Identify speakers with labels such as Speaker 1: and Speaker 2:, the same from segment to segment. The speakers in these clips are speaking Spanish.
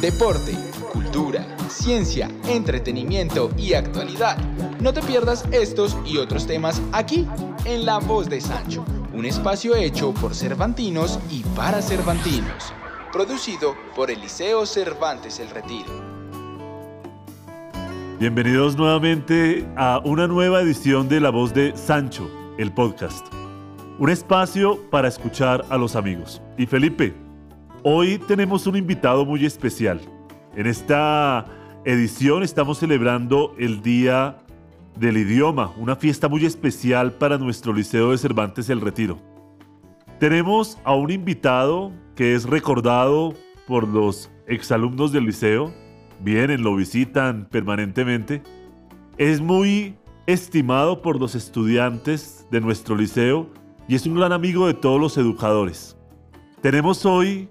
Speaker 1: deporte, cultura, ciencia, entretenimiento y actualidad. No te pierdas estos y otros temas aquí, en La Voz de Sancho, un espacio hecho por Cervantinos y para Cervantinos, producido por el Liceo Cervantes El Retiro.
Speaker 2: Bienvenidos nuevamente a una nueva edición de La Voz de Sancho, el podcast. Un espacio para escuchar a los amigos. Y Felipe, Hoy tenemos un invitado muy especial. En esta edición estamos celebrando el Día del Idioma, una fiesta muy especial para nuestro Liceo de Cervantes El Retiro. Tenemos a un invitado que es recordado por los exalumnos del liceo, vienen, lo visitan permanentemente. Es muy estimado por los estudiantes de nuestro liceo y es un gran amigo de todos los educadores. Tenemos hoy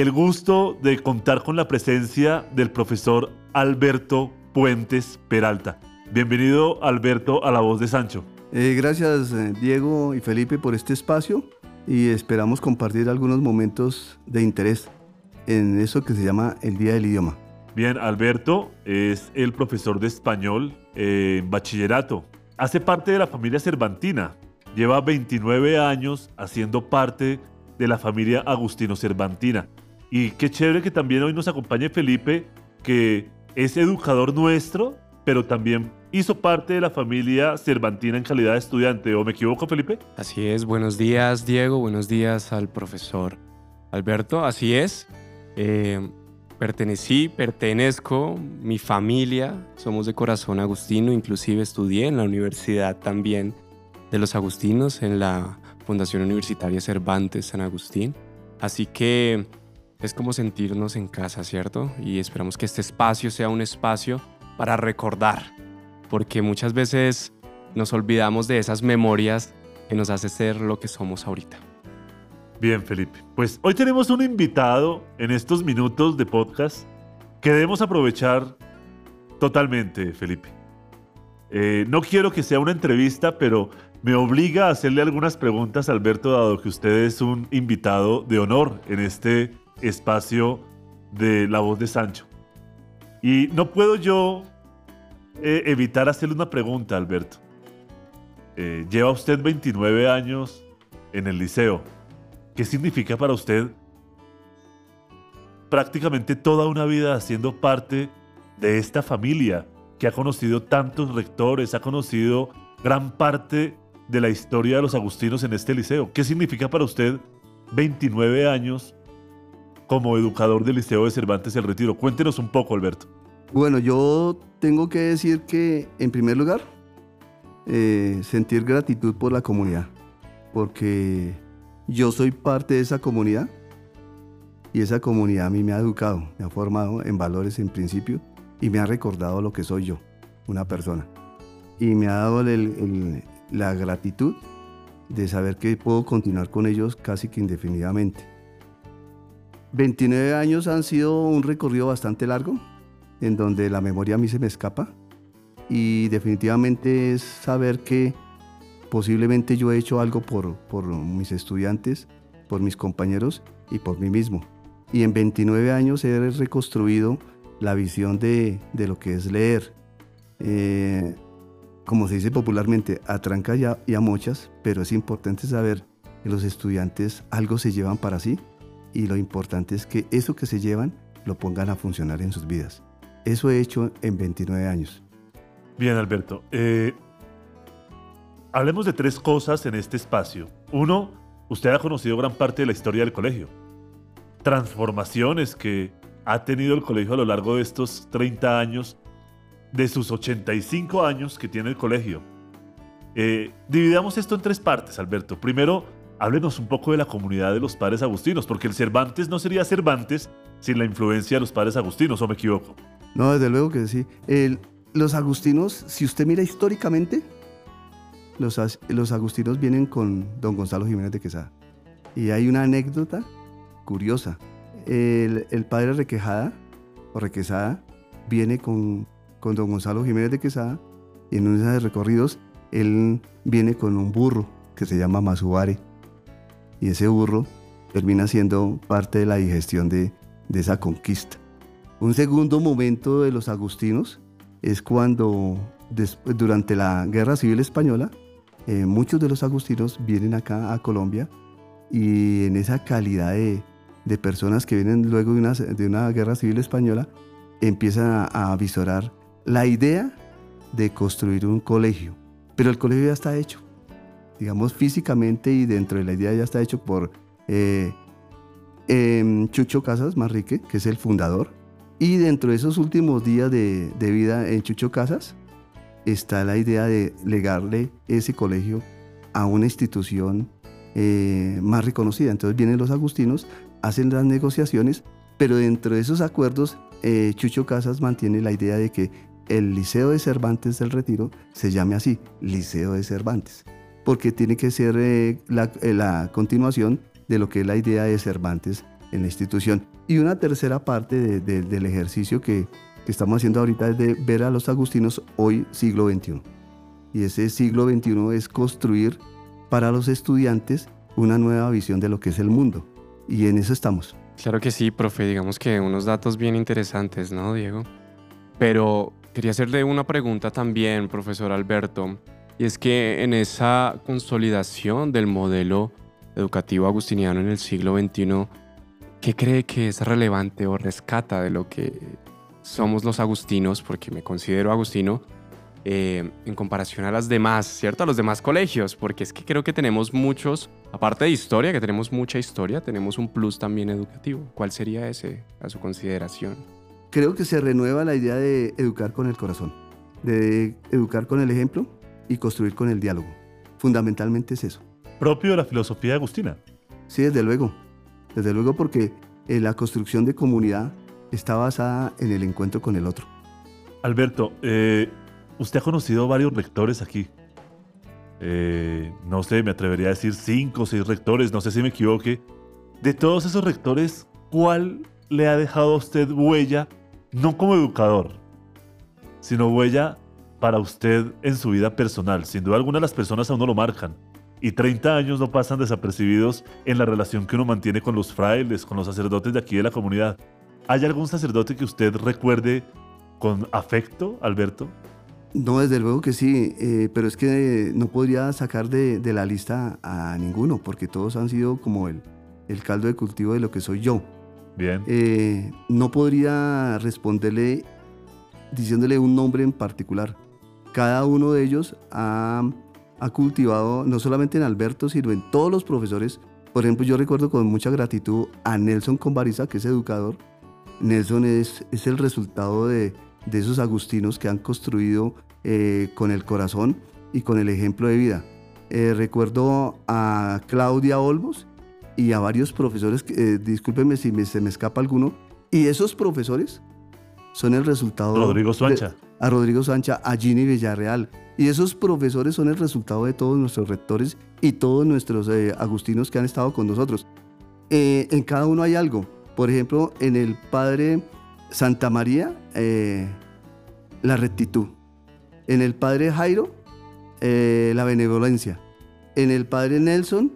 Speaker 2: el gusto de contar con la presencia del profesor Alberto Puentes Peralta. Bienvenido Alberto a la voz de Sancho.
Speaker 3: Eh, gracias eh, Diego y Felipe por este espacio y esperamos compartir algunos momentos de interés en eso que se llama el Día del Idioma.
Speaker 2: Bien, Alberto es el profesor de español en bachillerato. Hace parte de la familia Cervantina. Lleva 29 años haciendo parte de la familia Agustino Cervantina. Y qué chévere que también hoy nos acompañe Felipe, que es educador nuestro, pero también hizo parte de la familia Cervantina en calidad de estudiante. ¿O me equivoco, Felipe?
Speaker 4: Así es. Buenos días, Diego. Buenos días al profesor Alberto. Así es. Eh, pertenecí, pertenezco, mi familia, somos de corazón agustino, inclusive estudié en la universidad también de los agustinos, en la Fundación Universitaria Cervantes San Agustín. Así que es como sentirnos en casa, ¿cierto? Y esperamos que este espacio sea un espacio para recordar, porque muchas veces nos olvidamos de esas memorias que nos hace ser lo que somos ahorita.
Speaker 2: Bien, Felipe. Pues hoy tenemos un invitado en estos minutos de podcast que debemos aprovechar totalmente, Felipe. Eh, no quiero que sea una entrevista, pero me obliga a hacerle algunas preguntas, Alberto, dado que usted es un invitado de honor en este espacio de La Voz de Sancho. Y no puedo yo eh, evitar hacerle una pregunta, Alberto. Eh, lleva usted 29 años en el liceo. ¿Qué significa para usted prácticamente toda una vida haciendo parte de esta familia que ha conocido tantos rectores, ha conocido gran parte de la historia de los agustinos en este liceo. ¿Qué significa para usted 29 años como educador del Liceo de Cervantes El Retiro? Cuéntenos un poco, Alberto.
Speaker 3: Bueno, yo tengo que decir que, en primer lugar, eh, sentir gratitud por la comunidad, porque yo soy parte de esa comunidad y esa comunidad a mí me ha educado, me ha formado en valores en principio y me ha recordado lo que soy yo, una persona. Y me ha dado la gratitud de saber que puedo continuar con ellos casi que indefinidamente. 29 años han sido un recorrido bastante largo, en donde la memoria a mí se me escapa y definitivamente es saber que posiblemente yo he hecho algo por, por mis estudiantes, por mis compañeros y por mí mismo. Y en 29 años he reconstruido la visión de, de lo que es leer. Eh, como se dice popularmente, a trancas y a, mochas, pero es importante saber que los estudiantes algo se llevan para sí y lo importante es que eso que se llevan lo pongan a funcionar en sus vidas. Eso he hecho en 29 años.
Speaker 2: Bien, Alberto. Eh, hablemos de tres cosas en este espacio. Uno, usted ha conocido gran parte de la historia del colegio. Transformaciones que ha tenido el colegio a lo largo de estos 30 años de sus 85 años que tiene el colegio. Eh, dividamos esto en tres partes, Alberto. Primero, háblenos un poco de la comunidad de los padres agustinos, porque el Cervantes no sería Cervantes sin la influencia de los padres agustinos, ¿o me equivoco?
Speaker 3: No, desde luego que sí. los agustinos, si usted mira históricamente, los, agustinos vienen con don Gonzalo Jiménez de Quesada. Y hay una anécdota curiosa. El, padre Requejada, o Requesada, viene con con don Gonzalo Jiménez de Quesada y en uno de esos recorridos él viene con un burro que se llama Masubare y ese burro termina siendo parte de la digestión de, esa conquista. Un segundo momento de los agustinos es cuando durante la Guerra Civil Española eh, muchos de los agustinos vienen acá a Colombia y en esa calidad de, personas que vienen luego de una, de una guerra civil española empiezan a, a visorar la idea de construir un colegio. Pero el colegio ya está hecho, digamos físicamente y dentro de la idea ya está hecho por eh, em, Chucho Casas Marrique, que es el fundador. Y dentro de esos últimos días de, vida en Chucho Casas está la idea de legarle ese colegio a una institución eh, más reconocida. Entonces vienen los agustinos, hacen las negociaciones, pero dentro de esos acuerdos eh, Chucho Casas mantiene la idea de que el Liceo de Cervantes del Retiro se llame así, Liceo de Cervantes, porque tiene que ser eh, eh, la, continuación de lo que es la idea de Cervantes en la institución. Y una tercera parte del ejercicio que, estamos haciendo ahorita es de ver a los agustinos hoy siglo XXI. Y ese siglo XXI es construir para los estudiantes una nueva visión de lo que es el mundo. Y en eso estamos.
Speaker 4: Claro que sí, profe. Digamos que unos datos bien interesantes, ¿no, Diego? Pero Quería hacerle una pregunta también, profesor Alberto, y es que en esa consolidación del modelo educativo agustiniano en el siglo XXI, ¿qué cree que es relevante o rescata de lo que somos los agustinos, porque me considero agustino, eh, en comparación a las demás, ¿cierto? A los demás colegios, porque es que creo que tenemos muchos, aparte de historia, que tenemos mucha historia, tenemos un plus también educativo. ¿Cuál sería ese a su consideración?
Speaker 3: creo que se renueva la idea de educar con el corazón, de educar con el ejemplo y construir con el diálogo. Fundamentalmente es eso.
Speaker 2: Propio de la filosofía agustina.
Speaker 3: Sí, desde luego. Desde luego porque eh, la construcción de comunidad está basada en el encuentro con el otro.
Speaker 2: Alberto, eh, usted ha conocido varios rectores aquí. Eh, no sé, me atrevería a decir cinco o seis rectores, no sé si me equivoque. De todos esos rectores, ¿cuál le ha dejado a usted huella no como educador, sino huella para usted en su vida personal. Sin duda alguna las personas a uno lo marcan. Y 30 años no pasan desapercibidos en la relación que uno mantiene con los frailes, con los sacerdotes de aquí de la comunidad. ¿Hay algún sacerdote que usted recuerde con afecto, Alberto?
Speaker 3: No, desde luego que sí, eh, pero es que no podría sacar de, la lista a ninguno, porque todos han sido como el, el caldo de cultivo de lo que soy yo.
Speaker 2: Bien.
Speaker 3: Eh, no podría responderle diciéndole un nombre en particular. Cada uno de ellos ha, cultivado, no solamente en Alberto, sino en todos los profesores. Por ejemplo, yo recuerdo con mucha gratitud a Nelson Conbariza, que es educador. Nelson es, es el resultado de, esos agustinos que han construido eh, con el corazón y con el ejemplo de vida. Eh, recuerdo a Claudia Olmos, y a varios profesores, eh, discúlpeme si se me escapa alguno, y esos profesores son el resultado...
Speaker 2: Rodrigo Sancha.
Speaker 3: A Rodrigo Sancha, a Ginny Villarreal. Y esos profesores son el resultado de todos nuestros rectores y todos nuestros eh, agustinos que han estado con nosotros. Eh, en cada uno hay algo. Por ejemplo, en el Padre Santa María, la rectitud. En el Padre Jairo, la benevolencia. En el Padre Nelson,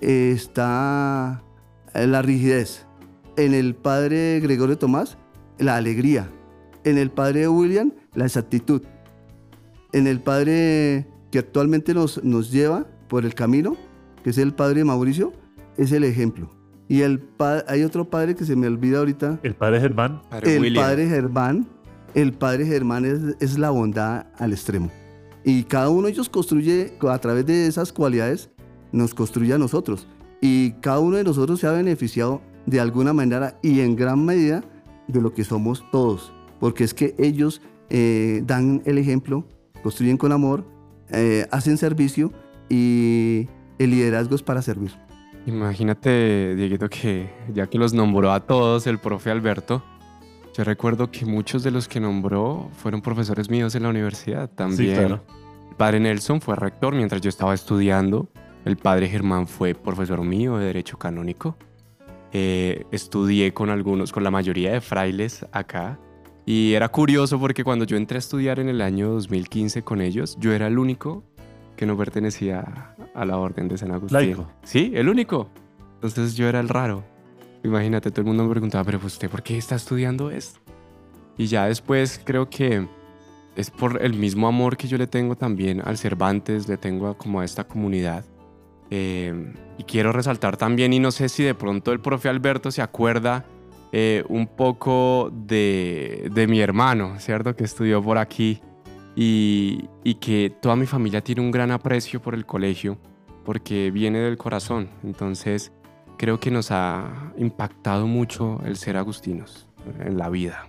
Speaker 3: está la rigidez. En el padre Gregorio Tomás, la alegría. En el padre William, la exactitud. En el padre que actualmente nos, nos lleva por el camino, que es el padre Mauricio, es el ejemplo. Y el hay otro padre que se me olvida ahorita.
Speaker 2: El padre Germán.
Speaker 3: el padre Germán. El padre Germán es, es la bondad al extremo. Y cada uno de ellos construye a través de esas cualidades nos construye a nosotros. Y cada uno de nosotros se ha beneficiado de alguna manera y en gran medida de lo que somos todos. Porque es que ellos eh, dan el ejemplo, construyen con amor, eh, hacen servicio y el liderazgo es para servir.
Speaker 4: Imagínate, Dieguito, que ya que los nombró a todos el profe Alberto, yo recuerdo que muchos de los que nombró fueron profesores míos en la universidad también. El padre Nelson fue rector mientras yo estaba estudiando. El padre Germán fue profesor mío de Derecho Canónico. Eh, estudié con algunos, con la mayoría de frailes acá. Y era curioso porque cuando yo entré a estudiar en el año 2015 con ellos, yo era el único que no pertenecía a la orden de San Agustín.
Speaker 2: Laico.
Speaker 4: Sí, el único. Entonces yo era el raro. Imagínate, todo el mundo me preguntaba, pero pues, usted, ¿por qué está estudiando esto? Y ya después creo que es por el mismo amor que yo le tengo también al Cervantes, le tengo como a esta comunidad. Eh, y quiero resaltar también, y no sé si de pronto el profe Alberto se acuerda eh, un poco de, de, mi hermano, ¿cierto? Que estudió por aquí y, y que toda mi familia tiene un gran aprecio por el colegio porque viene del corazón. Entonces creo que nos ha impactado mucho el ser agustinos en la vida.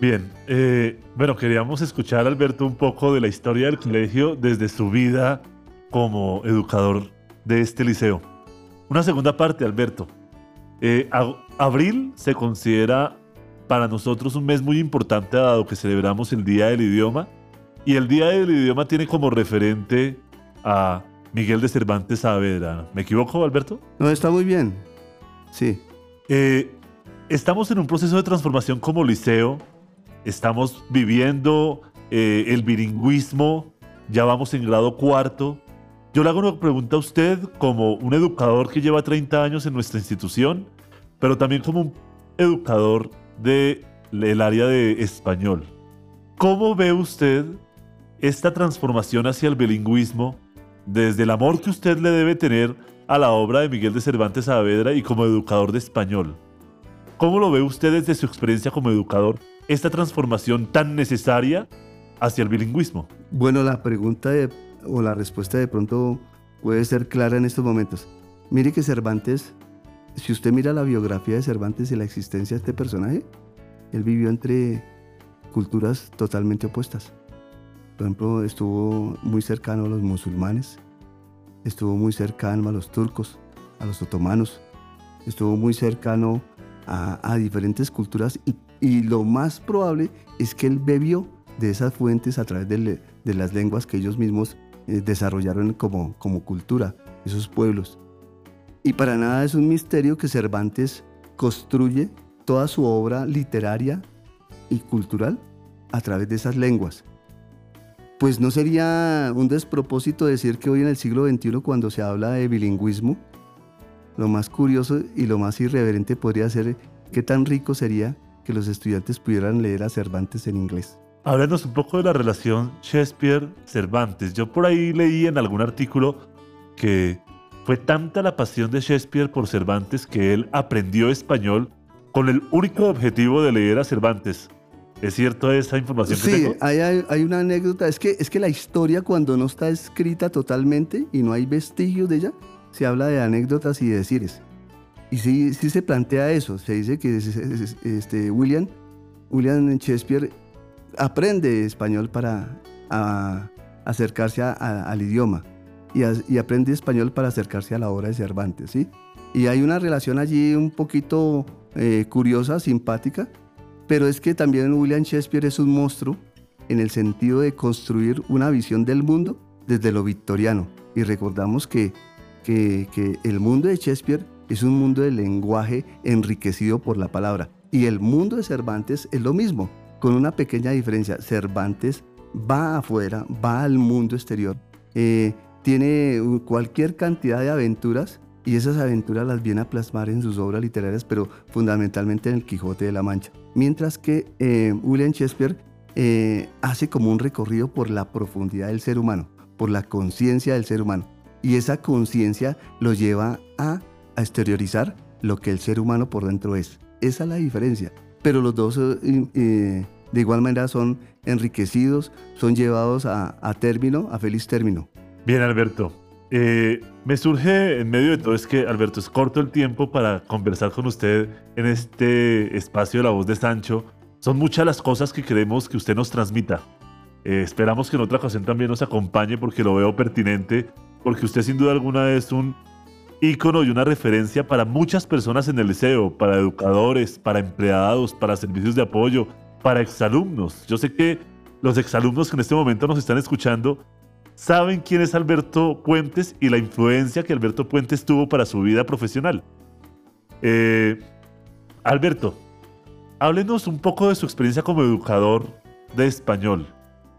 Speaker 2: Bien, eh, bueno, queríamos escuchar, Alberto, un poco de la historia del colegio desde su vida como educador de este liceo. Una segunda parte, Alberto. Eh, abril se considera para nosotros un mes muy importante dado que celebramos el Día del Idioma y el Día del Idioma tiene como referente a Miguel de Cervantes Saavedra. ¿Me equivoco, Alberto?
Speaker 3: No, está muy bien. Sí.
Speaker 2: Eh, estamos en un proceso de transformación como liceo. Estamos viviendo eh, el bilingüismo. Ya vamos en grado cuarto. Yo le hago una pregunta a usted como un educador que lleva 30 años en nuestra institución, pero también como un educador del de área de español. ¿Cómo ve usted esta transformación hacia el bilingüismo desde el amor que usted le debe tener a la obra de Miguel de Cervantes Saavedra y como educador de español. ¿Cómo lo ve usted desde su experiencia como educador esta transformación tan necesaria hacia el bilingüismo?
Speaker 3: Bueno, la pregunta o la respuesta de pronto puede ser clara en estos momentos. Mire que Cervantes, si usted mira la biografía de Cervantes y la existencia de este personaje, él vivió entre culturas totalmente opuestas. Por ejemplo, estuvo muy cercano a los musulmanes, estuvo muy cercano a los turcos, a los otomanos, estuvo muy cercano a, diferentes culturas y, lo más probable es que él bebió de esas fuentes a través de, las lenguas que ellos mismos eh, desarrollaron como, como cultura, esos pueblos. Y para nada es un misterio que Cervantes construye toda su obra literaria y cultural a través de esas lenguas pues no sería un despropósito decir que hoy en el siglo XXI, cuando se habla de bilingüismo, lo más curioso y lo más irreverente podría ser qué tan rico sería que los estudiantes pudieran leer a Cervantes en inglés.
Speaker 2: Háblanos un poco de la relación Shakespeare-Cervantes. Yo por ahí leí en algún artículo que fue tanta la pasión de Shakespeare por Cervantes que él aprendió español con el único objetivo de leer a Cervantes. ¿Es cierto esa información
Speaker 3: sí,
Speaker 2: tengo?
Speaker 3: Hay, hay, una anécdota. Es que, es que la historia cuando no está escrita totalmente y no hay vestigios de ella, se habla de anécdotas y de decires. Y sí, sí se plantea eso. Se dice que este, William, William Shakespeare aprende español para acercarse al idioma y, aprende español para acercarse a la obra de Cervantes. ¿sí? Y hay una relación allí un poquito eh, curiosa, simpática, pero es que también William Shakespeare es un monstruo en el sentido de construir una visión del mundo desde lo victoriano. Y recordamos que, que, el mundo de Shakespeare es un mundo de lenguaje enriquecido por la palabra. Y el mundo de Cervantes es lo mismo, con una pequeña diferencia. Cervantes va afuera, va al mundo exterior, eh, tiene cualquier cantidad de aventuras y esas aventuras las viene a plasmar en sus obras literarias, pero fundamentalmente en el Quijote de la Mancha. Mientras que eh, William Shakespeare eh, hace como un recorrido por la profundidad del ser humano, por la conciencia del ser humano. Y esa conciencia lo lleva a, exteriorizar lo que el ser humano por dentro es. Esa es la diferencia. Pero los dos eh, de igual manera son enriquecidos, son llevados a, término, a feliz término.
Speaker 2: Bien, Alberto. Eh, me surge en medio de todo es que, Alberto, es corto el tiempo para conversar con usted en este espacio de la voz de Sancho. Son muchas las cosas que queremos que usted nos transmita. Eh, esperamos que en otra ocasión también nos acompañe porque lo veo pertinente, porque usted sin duda alguna es un ícono y una referencia para muchas personas en el liceo, para educadores, para empleados, para servicios de apoyo, para exalumnos. Yo sé que los exalumnos que en este momento nos están escuchando saben quién es Alberto Puentes y la influencia que Alberto Puentes tuvo para su vida profesional. Eh, Alberto, háblenos un poco de su experiencia como educador de español.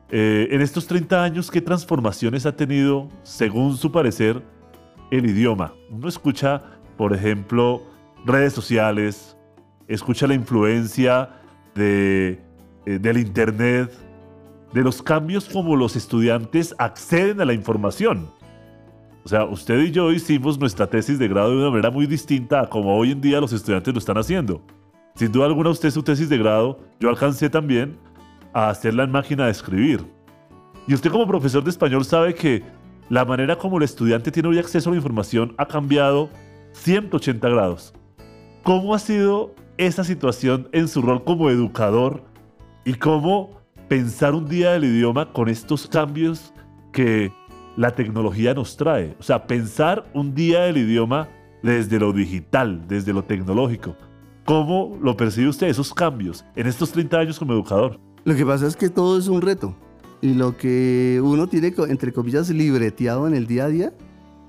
Speaker 2: Eh, en estos 30 años, ¿qué transformaciones ha tenido, según su parecer, el idioma? Uno escucha, por ejemplo, redes sociales, escucha la influencia de eh, del Internet, de los cambios como los estudiantes acceden a la información. O sea, usted y yo hicimos nuestra tesis de grado de una manera muy distinta a como hoy en día los estudiantes lo están haciendo. Sin duda alguna usted su tesis de grado, yo alcancé también a hacerla en máquina de escribir. Y usted como profesor de español sabe que la manera como el estudiante tiene hoy acceso a la información ha cambiado 180 grados. ¿Cómo ha sido esa situación en su rol como educador y cómo pensar un día del idioma con estos cambios que la tecnología nos trae? O sea, pensar un día del idioma desde lo digital, desde lo tecnológico. ¿Cómo lo percibe usted esos cambios en estos 30 años como educador?
Speaker 3: Lo que pasa es que todo es un reto. Y lo que uno tiene, entre comillas, libreteado en el día a día,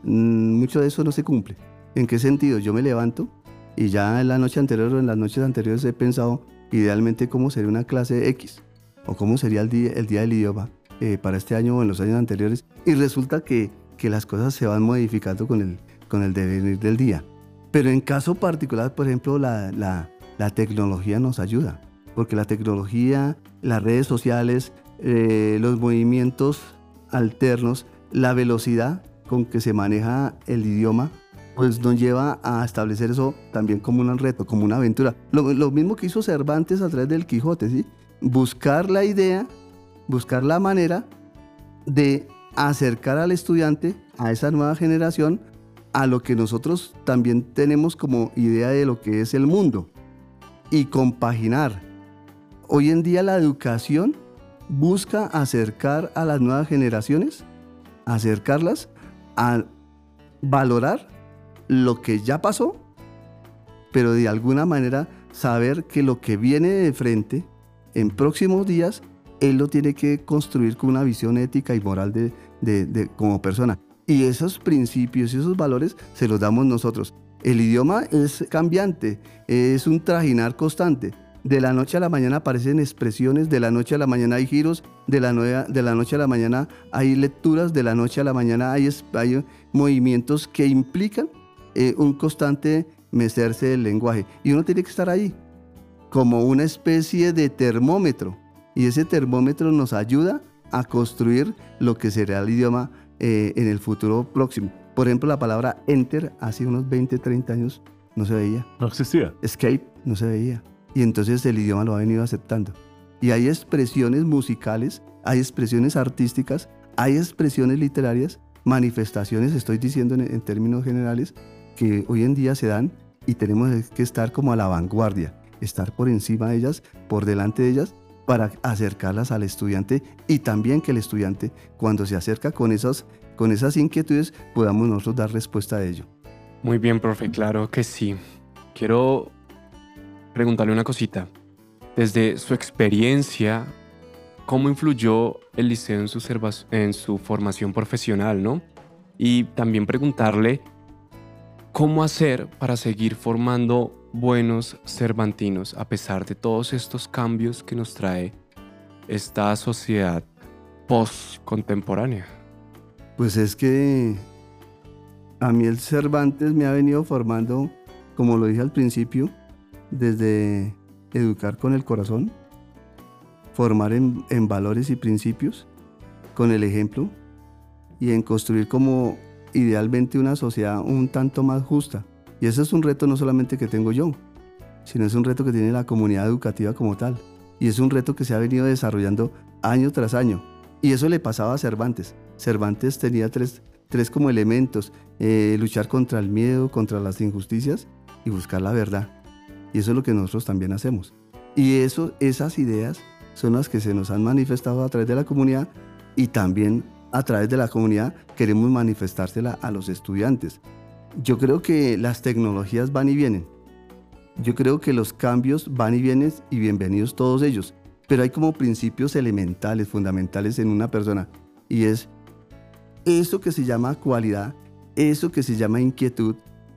Speaker 3: mm, mucho de eso no se cumple. ¿En qué sentido? Yo me levanto y ya en la noche anterior o en las noches anteriores he pensado idealmente cómo sería una clase X o cómo sería el día, el día del idioma eh, para este año o en los años anteriores. Y resulta que, que las cosas se van modificando con el, con el devenir del día. Pero en caso particular, por ejemplo, la, la, la tecnología nos ayuda, porque la tecnología, las redes sociales, eh, los movimientos alternos, la velocidad con que se maneja el idioma, pues nos lleva a establecer eso también como un reto, como una aventura. Lo, mismo que hizo Cervantes a través del Quijote, ¿sí? Buscar la idea, buscar la manera de acercar al estudiante, a esa nueva generación, a lo que nosotros también tenemos como idea de lo que es el mundo y compaginar. Hoy en día la educación busca acercar a las nuevas generaciones, acercarlas a valorar lo que ya pasó, pero de alguna manera saber que lo que viene de frente en próximos días, él lo tiene que construir con una visión ética y moral de, de, como persona. Y esos principios y esos valores se los damos nosotros. El idioma es cambiante, es un trajinar constante de la noche a la mañana aparecen expresiones, de la noche a la mañana hay giros, de la, de la noche a la mañana hay lecturas, de la noche a la mañana hay, hay movimientos que implican eh, un constante mecerse del lenguaje. Y uno tiene que estar ahí, como una especie de termómetro. Y ese termómetro nos ayuda a construir lo que será el idioma eh, en el futuro próximo. Por ejemplo, la palabra enter hace unos 20, 30 años no se veía.
Speaker 2: No existía.
Speaker 3: Escape no se veía y entonces el idioma lo ha venido aceptando. Y hay expresiones musicales, hay expresiones artísticas, hay expresiones literarias, manifestaciones, estoy diciendo en, términos generales, que hoy en día se dan y tenemos que estar como a la vanguardia, estar por encima de ellas, por delante de ellas, para acercarlas al estudiante y también que el estudiante, cuando se acerca con esas, con esas inquietudes, podamos nosotros dar respuesta a ello.
Speaker 4: Muy bien, profe, claro que sí. Quiero preguntarle una cosita. Desde su experiencia, ¿cómo influyó el liceo en su, formación profesional, no? Y también preguntarle cómo hacer para seguir formando buenos cervantinos a pesar de todos estos cambios que nos trae esta sociedad post-contemporánea.
Speaker 3: Pues es que a mí el Cervantes me ha venido formando, como lo dije al principio, desde educar con el corazón, formar en, valores y principios, con el ejemplo, y en construir como idealmente una sociedad un tanto más justa. Y ese es un reto no solamente que tengo yo, sino es un reto que tiene la comunidad educativa como tal. Y es un reto que se ha venido desarrollando año tras año. Y eso le pasaba a Cervantes. Cervantes tenía tres, tres como elementos, eh, luchar contra el miedo, contra las injusticias y buscar la verdad. Y eso es lo que nosotros también hacemos. Y esas ideas son las que se nos han manifestado a través de la comunidad y también a través de la comunidad queremos manifestársela a los estudiantes. Yo creo que las tecnologías van y vienen. Yo creo que los cambios van y vienen y bienvenidos todos ellos. Pero hay como principios elementales, fundamentales en una persona. Y es eso que se llama cualidad, eso que se llama inquietud,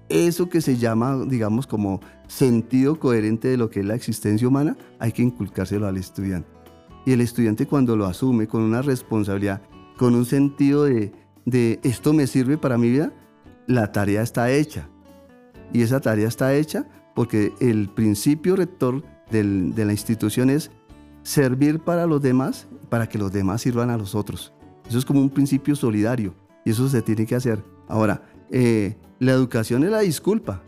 Speaker 3: eso que se llama, digamos, como sentido coherente de lo que es la existencia humana, hay que inculcárselo al estudiante. Y el estudiante cuando lo asume con una responsabilidad, con un sentido de, de esto me sirve para mi vida, la tarea está hecha. Y esa tarea está hecha porque el principio rector de la institución es servir para los demás, para que los demás sirvan a los otros. Eso es como un principio solidario y eso se tiene que hacer. Ahora, eh, la educación es la disculpa,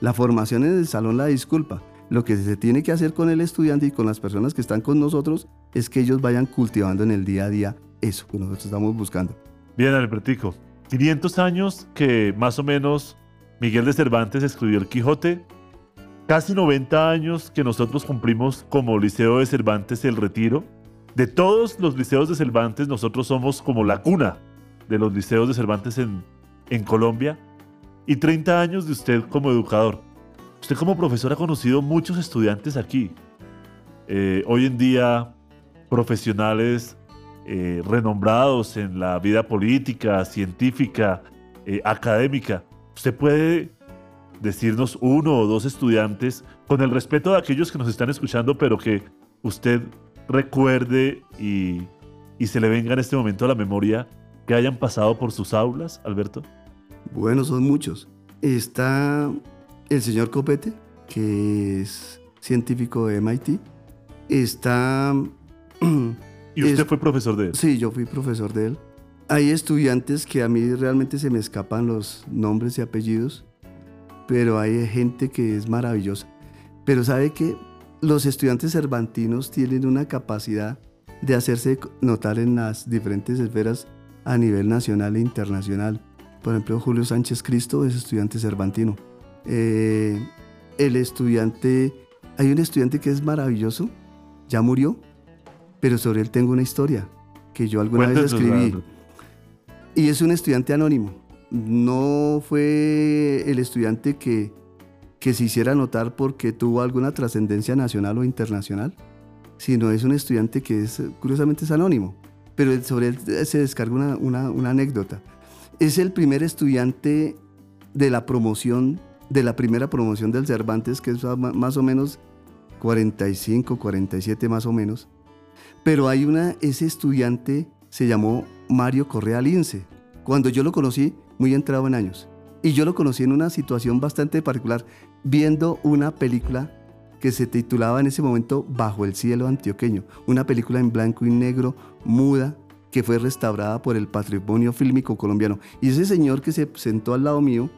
Speaker 3: la formación en el salón la disculpa. Lo que se tiene que hacer con el estudiante y con las personas que están con nosotros es que ellos vayan cultivando en el día a día eso que nosotros estamos buscando.
Speaker 2: Bien, Albertico. 500 años que más o menos Miguel de Cervantes escribió el Quijote. Casi 90 años que nosotros cumplimos como Liceo de Cervantes el Retiro. De todos los liceos de Cervantes, nosotros somos como la cuna de los liceos de Cervantes en, en Colombia. Y 30 años de usted como educador. Usted como profesor ha conocido muchos estudiantes aquí. Eh, hoy en día, profesionales eh, renombrados en la vida política, científica, eh, académica. ¿Usted puede decirnos uno o dos estudiantes, con el respeto de aquellos que nos están escuchando, pero que usted recuerde y, y se le venga en este momento a la memoria que hayan pasado por sus aulas, Alberto?
Speaker 3: Bueno, son muchos. Está el señor Copete, que es científico de MIT. Está
Speaker 2: ¿Y usted fue profesor de él?
Speaker 3: Sí, yo fui profesor de él. Hay estudiantes que a mí realmente se me escapan los nombres y apellidos, pero hay gente que es maravillosa. Pero sabe que los estudiantes cervantinos tienen una capacidad de hacerse notar en las diferentes esferas a nivel nacional e internacional. Por ejemplo, Julio Sánchez Cristo es estudiante cervantino. Eh, el estudiante, hay un estudiante que es maravilloso, ya murió, pero sobre él tengo una historia que yo alguna vez escribí. Y es un estudiante anónimo. No fue el estudiante que, que se hiciera notar porque tuvo alguna trascendencia nacional o internacional, sino es un estudiante que es, curiosamente es anónimo. Pero sobre él se descarga una, una, una anécdota. Es el primer estudiante de la promoción, de la primera promoción del Cervantes, que es más o menos 45, 47 más o menos, pero hay una, ese estudiante se llamó Mario Correa Lince. Cuando yo lo conocí, muy entrado en años. Y yo lo conocí en una situación bastante particular, viendo una película que se titulaba en ese momento Bajo el cielo antioqueño, una película en blanco y negro, muda, que fue restaurada por el patrimonio fílmico colombiano. Y ese señor que se sentó al lado mío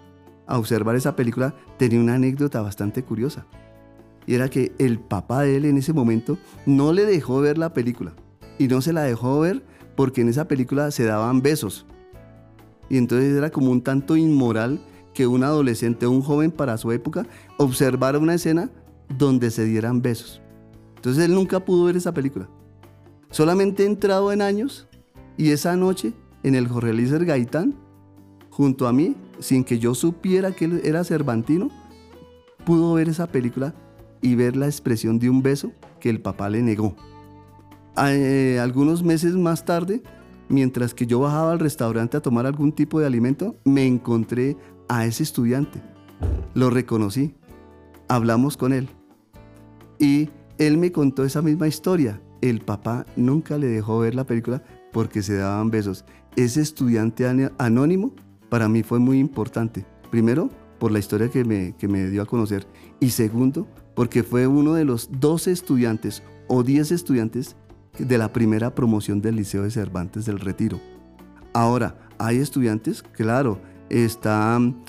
Speaker 3: a observar esa película tenía una anécdota bastante curiosa y era que el papá de él en ese momento no le dejó ver la película. Y no se la dejó ver porque en esa película se daban besos. Y entonces era como un tanto inmoral que un adolescente un joven para su época observara una escena donde se dieran besos. Entonces él nunca pudo ver esa película. Solamente entrado en años y esa noche en el Jorge Eliezer Gaitán, junto a mí, sin que yo supiera que él era cervantino, pudo ver esa película y ver la expresión de un beso que el papá le negó. Eh, algunos meses más tarde, mientras que yo bajaba al restaurante a tomar algún tipo de alimento, me encontré a ese estudiante. Lo reconocí, hablamos con él y él me contó esa misma historia. El papá nunca le dejó ver la película porque se daban besos. Ese estudiante anónimo para mí fue muy importante. Primero, por la historia que me, que me dio a conocer. Y segundo, porque fue uno de los 12 estudiantes o 10 estudiantes de la primera promoción del Liceo de Cervantes del Retiro. Ahora, hay estudiantes, claro, están,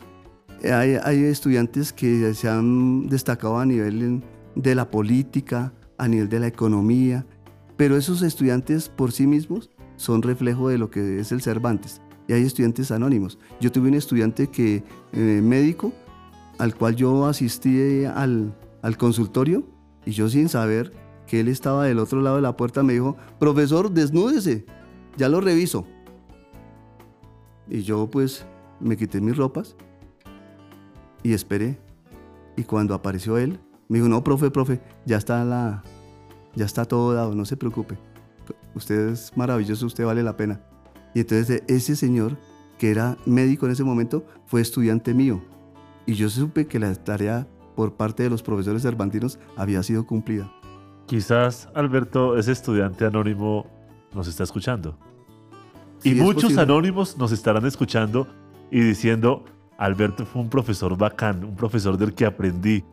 Speaker 3: hay, estudiantes que se han destacado a nivel de la política, a nivel de la economía, pero esos estudiantes por sí mismos son reflejo de lo que es el Cervantes. Y hay estudiantes anónimos. Yo tuve un estudiante que, eh, médico, al cual yo asistí al, al consultorio y yo sin saber que él estaba del otro lado de la puerta me dijo, profesor, desnúdese, ya lo reviso. Y yo pues me quité mis ropas y esperé. Y cuando apareció él, me dijo, no, profe, profe, ya está la, ya está todo dado, no se preocupe. Usted es maravilloso, usted vale la pena. Y entonces ese señor, que era médico en ese momento, fue estudiante mío. Y yo supe que la tarea por parte de los profesores cervantinos había sido cumplida.
Speaker 2: Quizás, Alberto, ese estudiante anónimo nos está escuchando. y muchos anónimos nos estarán escuchando y diciendo, Alberto fue un profesor bacán, un profesor del que aprendí.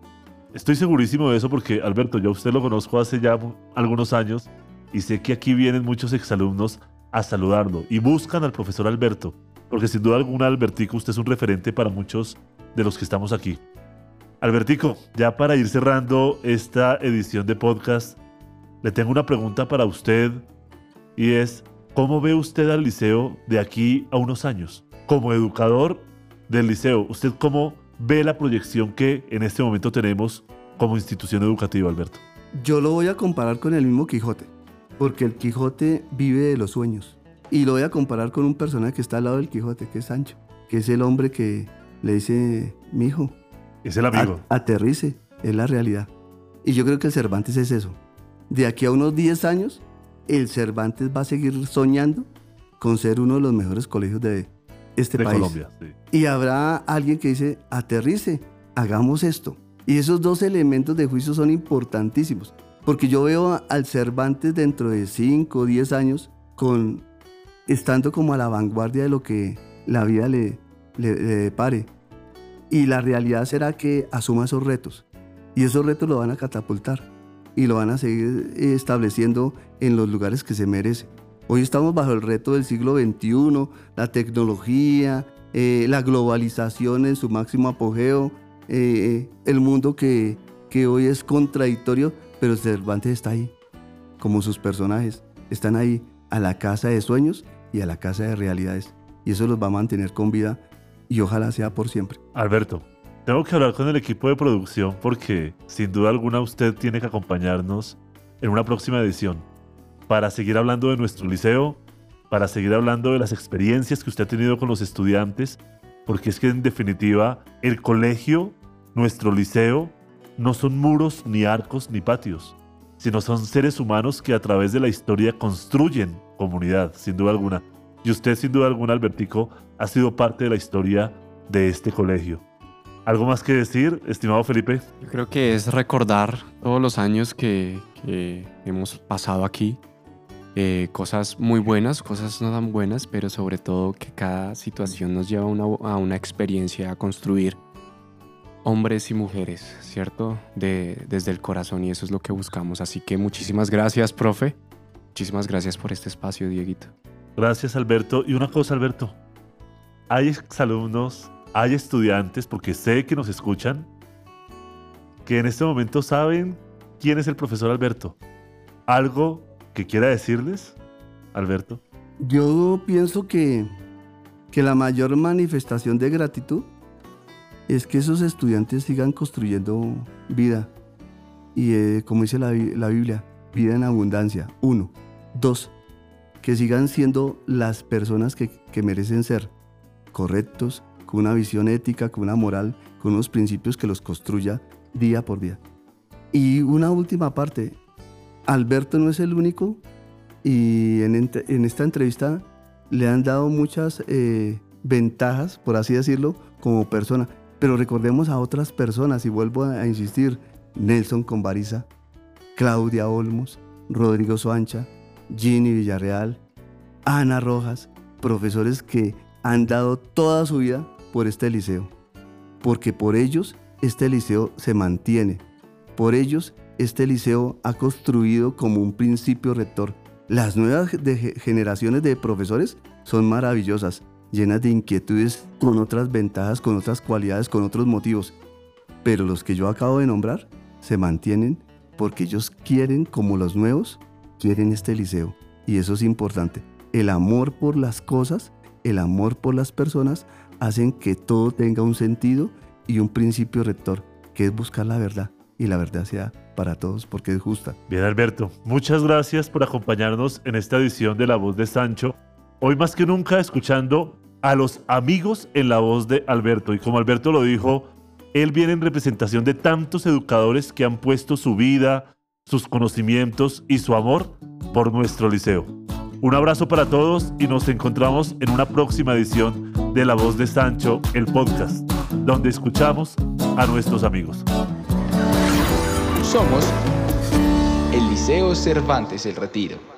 Speaker 2: Estoy segurísimo de eso porque, Alberto, yo a usted lo conozco hace ya algunos años y sé que aquí vienen muchos exalumnos a saludarlo y buscan al profesor Alberto, porque sin duda alguna, Albertico, usted es un referente para muchos de los que estamos aquí. Albertico, ya para ir cerrando esta edición de podcast, le tengo una pregunta para usted y es, ¿cómo ve usted al liceo de aquí a unos años? Como educador del liceo, ¿usted cómo ve la proyección que en este momento tenemos como institución educativa, Alberto?
Speaker 3: Yo lo voy a comparar con el mismo Quijote, porque el Quijote vive de los sueños. Y lo voy a comparar con un personaje que está al lado del Quijote, que es Sancho, que es el hombre que le dice, mi hijo,
Speaker 2: es el amigo.
Speaker 3: aterrice, es la realidad. Y yo creo que el Cervantes es eso. De aquí a unos 10 años, el Cervantes va a seguir soñando con ser uno de los mejores colegios de este
Speaker 2: de
Speaker 3: país.
Speaker 2: Colombia. sí.
Speaker 3: Y habrá alguien que dice, aterrice, hagamos esto. Y esos dos elementos de juicio son importantísimos. Porque yo veo al Cervantes dentro de 5 o 10 años con, estando como a la vanguardia de lo que la vida le, le, le depare. Y la realidad será que asuma esos retos. Y esos retos lo van a catapultar. Y lo van a seguir eh, estableciendo en los lugares que se merece. Hoy estamos bajo el reto del siglo XXI, la tecnología, eh, la globalización en su máximo apogeo, eh, el mundo que, que hoy es contradictorio, pero Cervantes está ahí, como sus personajes, están ahí a la casa de sueños y a la casa de realidades. Y eso los va a mantener con vida y ojalá sea por siempre.
Speaker 2: Alberto, tengo que hablar con el equipo de producción porque sin duda alguna usted tiene que acompañarnos en una próxima edición para seguir hablando de nuestro liceo, para seguir hablando de las experiencias que usted ha tenido con los estudiantes, porque es que en definitiva el colegio, nuestro liceo, no son muros, ni arcos, ni patios, sino son seres humanos que a través de la historia construyen comunidad, sin duda alguna. Y usted, sin duda alguna, Albertico, ha sido parte de la historia de este colegio. ¿Algo más que decir, estimado Felipe?
Speaker 4: Yo creo que es recordar todos los años que, hemos pasado aquí. Eh, cosas muy buenas, cosas no tan buenas, pero sobre todo que cada situación nos lleva a una experiencia a construir hombres y mujeres, ¿cierto? De, desde el corazón y eso es lo que buscamos. Así que muchísimas gracias, profe. Muchísimas gracias por este espacio, Dieguito.
Speaker 2: Gracias, Alberto. Y una cosa, Alberto. Hay exalumnos, hay estudiantes, porque sé que nos escuchan, que en este momento saben quién es el profesor Alberto. ¿Algo que quiera decirles, Alberto?
Speaker 3: Yo pienso que, que la mayor manifestación de gratitud es que esos estudiantes sigan construyendo vida. Y eh, como dice la, la Biblia, vida en abundancia. Uno. Dos. Que sigan siendo las personas que, que merecen ser correctos, con una visión ética, con una moral, con unos principios que los construya día por día. Y una última parte. Alberto no es el único y en, en esta entrevista le han dado muchas eh, ventajas, por así decirlo, como persona. Pero recordemos a otras personas, y vuelvo a, insistir, Nelson Convariza, Claudia Olmos, Rodrigo Soancha, Ginny Villarreal, Ana Rojas, profesores que han dado toda su vida por este liceo. Porque por ellos este liceo se mantiene. Por ellos este liceo ha construido como un principio rector. Las nuevas generaciones de profesores son maravillosas, llenas de inquietudes, con otras ventajas, con otras cualidades, con otros motivos. Pero los que yo acabo de nombrar se mantienen porque ellos quieren, como los nuevos, quieren este liceo. Y eso es importante. El amor por las cosas, el amor por las personas, hacen que todo tenga un sentido y un principio rector, que es buscar la verdad. Y la verdad sea para todos porque es justa.
Speaker 2: Bien, Alberto, muchas gracias por acompañarnos en esta edición de La Voz de Sancho. Hoy más que nunca escuchando a los amigos en la voz de Alberto. Y como Alberto lo dijo, él viene en representación de tantos educadores que han puesto su vida, sus conocimientos y su amor por nuestro liceo. Un abrazo para todos y nos encontramos en una próxima edición de La Voz de Sancho, el podcast, donde escuchamos a nuestros amigos.
Speaker 1: Somos el Liceo Cervantes El Retiro.